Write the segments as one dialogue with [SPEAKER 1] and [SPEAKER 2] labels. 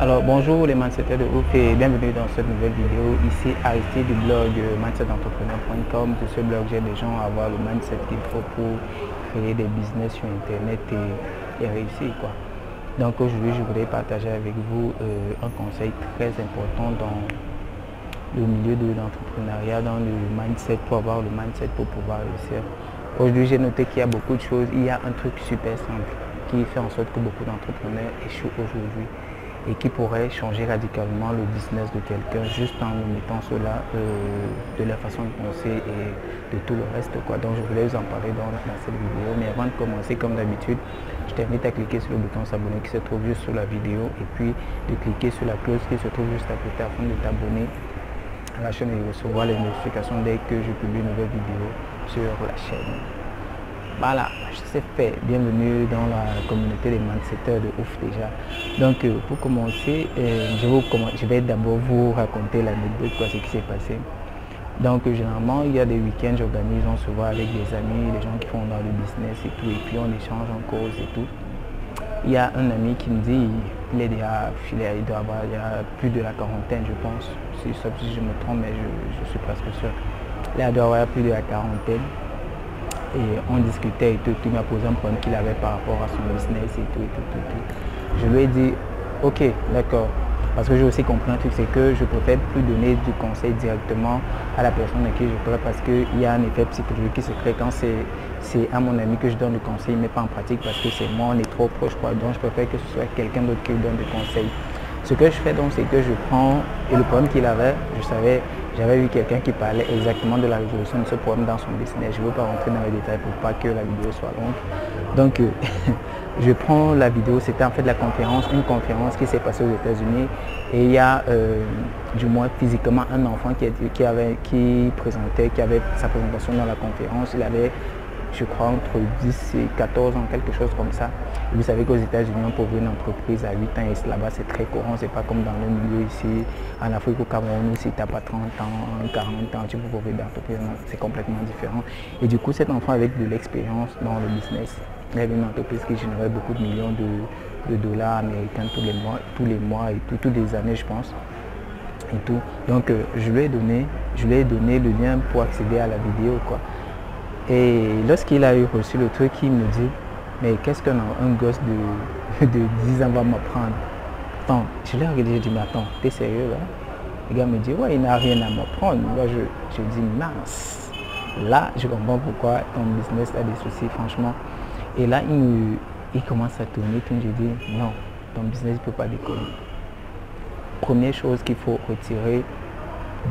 [SPEAKER 1] Alors bonjour les mindsetters de ouf et bienvenue dans cette nouvelle vidéo. Ici Aristide du blog mindsetentrepreneur.com. De ce blog, j'ai des gens à avoir le mindset qu'il faut pour créer des business sur internet et, réussir quoi. Donc aujourd'hui je voudrais partager avec vous euh, un conseil très important dans le milieu de l'entrepreneuriat, dans le mindset pour avoir le mindset pour pouvoir réussir. Aujourd'hui j'ai noté qu'il y a beaucoup de choses. Il y a un truc super simple qui fait en sorte que beaucoup d'entrepreneurs échouent aujourd'hui et qui pourrait changer radicalement le business de quelqu'un juste en mettant cela euh, de la façon de penser et de tout le reste. Quoi. Donc je voulais vous en parler dans, cette vidéo. Mais avant de commencer, comme d'habitude, je t'invite à cliquer sur le bouton s'abonner qui se trouve juste sous la vidéo et puis de cliquer sur la cloche qui se trouve juste à côté afin de t'abonner à la chaîne et recevoir les notifications dès que je publie une nouvelle vidéo sur la chaîne. Voilà, c'est fait. Bienvenue dans la communauté des mindsetters de ouf déjà. Donc euh, pour commencer, euh, je, vais d'abord vous raconter l'anecdote, quoi, ce qui s'est passé. Donc euh, généralement, il y a des week-ends, j'organise, on se voit avec des amis, des gens qui font dans le business et tout, et puis on échange en cause et tout. Il y a un ami qui me dit, il est déjà il doit avoir y plus de la quarantaine, je pense. Si, si je me trompe, mais je, suis presque sûr. Il doit avoir plus de la quarantaine et on discutait et tout, il m'a posé un problème qu'il avait par rapport à son business et tout, et tout, tout, tout. Je lui ai dit, ok, d'accord. Parce que j'ai aussi compris un truc, c'est que je préfère plus donner du conseil directement à la personne à qui je parle parce qu'il y a un effet psychologique qui se crée quand c'est à mon ami que je donne le conseil, mais pas en pratique parce que c'est moi, on est trop proche. Quoi. Donc je préfère que ce soit quelqu'un d'autre qui donne des conseils. Ce que je fais donc, c'est que je prends, et le problème qu'il avait, je savais, j'avais vu quelqu'un qui parlait exactement de la résolution de ce problème dans son business. Je ne veux pas rentrer dans les détails pour pas que la vidéo soit longue. Donc, euh, je prends la vidéo, c'était en fait la conférence, une conférence qui s'est passée aux États-Unis. Et il y a, euh, du moins physiquement, un enfant qui, qui, avait, qui présentait, qui avait sa présentation dans la conférence. Il avait je crois, entre 10 et 14 ans, quelque chose comme ça. vous savez qu'aux États-Unis, pour ouvrir une entreprise à 8 ans, là-bas, c'est très courant. C'est pas comme dans le milieu ici, en Afrique, au Cameroun, si tu n'as pas 30 ans, 40 ans, tu peux ouvrir d'entreprise. C'est complètement différent. Et du coup, cet enfant, avec de l'expérience dans le business, il avait une entreprise qui générait beaucoup de millions de, dollars américains tous les mois, tous les mois et toutes les années, je pense. Et tout. Donc, euh, je lui ai donné, je lui ai donné le lien pour accéder à la vidéo, quoi. Et lorsqu'il a eu reçu le truc, il me dit, mais qu'est-ce qu'un un gosse de, de 10 ans va m'apprendre? Attends, je l'ai regardé, je dis, mais attends, t'es sérieux là? Le gars me dit, ouais, il n'a rien à m'apprendre. Moi, je, je dis, mince. Là, je comprends pourquoi ton business a des soucis, franchement. Et là, il, il commence à tourner, puis je dis, non, ton business ne peut pas décoller. Première chose qu'il faut retirer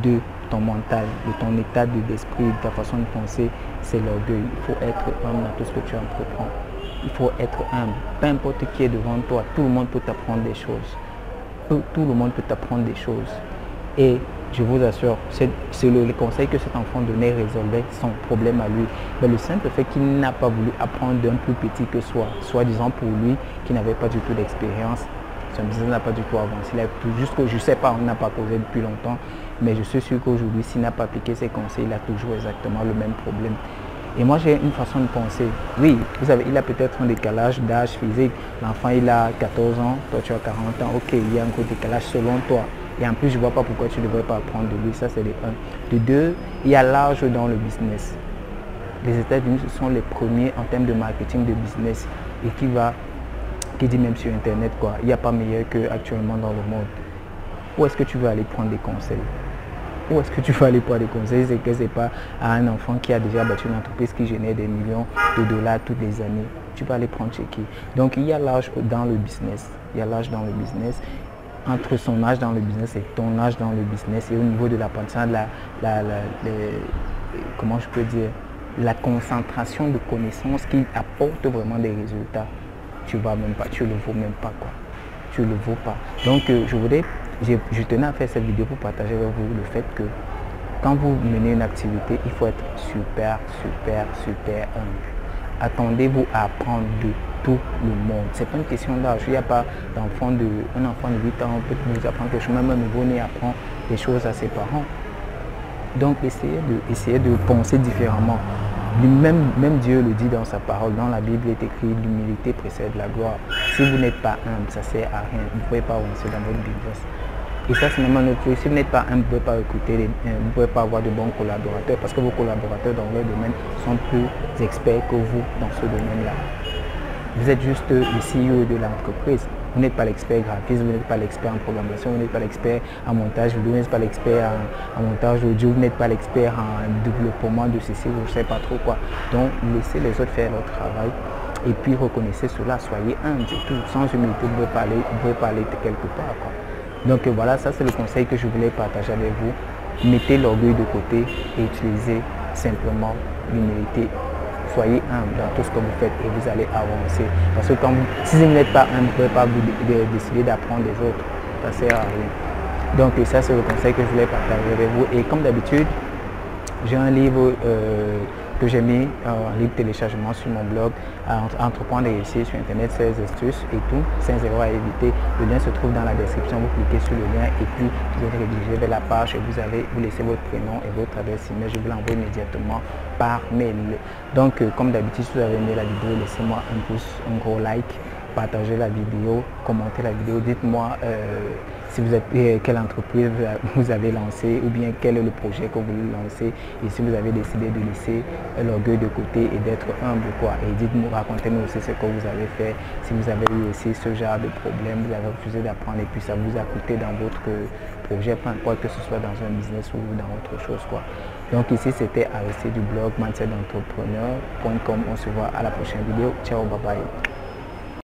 [SPEAKER 1] de ton mental, de ton état d'esprit, de ta façon de penser, c'est l'orgueil. Il faut être humble dans tout ce que tu entreprends. Il faut être humble. Peu importe qui est devant toi, tout le monde peut t'apprendre des choses. Tout, le monde peut t'apprendre des choses. Et je vous assure, c'est le, conseil que cet enfant donnait résolvait son problème à lui. Mais le simple fait qu'il n'a pas voulu apprendre d'un plus petit que soi, soi-disant pour lui, qui n'avait pas du tout d'expérience, son business n'a pas du tout avancé. Tout, je ne sais pas, on n'a pas causé depuis longtemps, mais je suis sûr qu'aujourd'hui, s'il n'a pas appliqué ses conseils, il a toujours exactement le même problème. Et moi, j'ai une façon de penser. Oui, vous savez, il a peut-être un décalage d'âge physique. L'enfant, il a 14 ans, toi, tu as 40 ans. Ok, il y a un gros décalage selon toi. Et en plus, je ne vois pas pourquoi tu ne devrais pas apprendre de lui. Ça, c'est les 1. De deux, il y a l'âge dans le business. Les États-Unis, ce sont les premiers en termes de marketing de business et qui va qui dit même sur Internet, quoi. Il n'y a pas meilleur qu'actuellement dans le monde. Où est-ce que tu veux aller prendre des conseils? Où est-ce que tu veux aller prendre des conseils? C'est que ce n'est pas à un enfant qui a déjà battu une entreprise qui génère des millions de dollars toutes les années. Tu vas aller prendre chez qui? Donc il y a l'âge dans le business. Il y a l'âge dans le business entre son âge dans le business et ton âge dans le business et au niveau de l'apprentissage, la, la, la, comment je peux dire, la concentration de connaissances qui apporte vraiment des résultats tu vas même pas, tu le vaux même pas quoi. Tu le vaux pas. Donc euh, je voudrais, je, tenais à faire cette vidéo pour partager avec vous le fait que quand vous menez une activité, il faut être super, super, super humble. Attendez-vous à apprendre de tout le monde. C'est pas une question d'âge. Il n'y a pas d'enfant de, un enfant de 8 ans peut nous apprendre quelque chose. Même un nouveau-né apprend des choses à ses parents. Donc essayez de, essayez de penser différemment. Même, Dieu le dit dans sa parole, dans la Bible, il est écrit l'humilité précède la gloire. si vous n'êtes pas humble, ça sert à rien. Vous ne pouvez pas avancer dans votre business. Et ça, c'est un autre Si vous n'êtes pas humble, vous ne pouvez pas recruter, euh, vous ne pouvez pas avoir de bons collaborateurs parce que vos collaborateurs dans leur domaine sont plus experts que vous dans ce domaine-là. Vous êtes juste le CEO de l'entreprise. Vous n'êtes pas l'expert graphiste, vous n'êtes pas l'expert en programmation, vous n'êtes pas l'expert en montage vidéo, vous n'êtes pas l'expert en, montage audio, vous n'êtes pas l'expert en développement de ceci, vous ne savez pas trop quoi. Donc laissez les autres faire leur travail et puis reconnaissez cela, soyez humble. Sans humilité, vous pouvez pas aller, vous pouvez pas aller quelque part. Donc voilà, ça c'est le conseil que je voulais partager avec vous. Mettez l'orgueil de côté et utilisez simplement l'humilité soyez humble dans tout ce que vous faites et vous allez avancer. Parce que si vous n'êtes pas humble, vous ne pouvez pas vous décider d'apprendre des autres. Ça sert à rien. Donc ça c'est le conseil que je voulais partager avec vous. Et comme d'habitude, j'ai un livre euh, que j'ai mis en libre téléchargement sur mon blog, Entreprendre et réussir sur Internet, 16 astuces et tout, 5 erreurs à éviter. Le lien se trouve dans la description, vous cliquez sur le lien et puis vous êtes rédigé vers la page et vous avez, vous laissez votre prénom et votre adresse email. Je vous l'envoie immédiatement par mail. Donc, euh, comme d'habitude, si vous avez aimé la vidéo, laissez-moi un pouce, un gros like, partagez la vidéo, commentez la vidéo, dites-moi euh, si vous êtes, quelle entreprise vous avez lancé ou bien quel est le projet que vous voulez lancer et si vous avez décidé de laisser l'orgueil de côté et d'être humble quoi. Et dites-moi, racontez-nous aussi ce que vous avez fait, si vous avez eu aussi ce genre de problème, vous avez refusé d'apprendre et puis ça vous a coûté dans votre projet, peu importe que ce soit dans un business ou dans autre chose quoi. Donc ici c'était Aristide du blog mindsetentrepreneur.com. On se voit à la prochaine vidéo. Ciao, bye bye.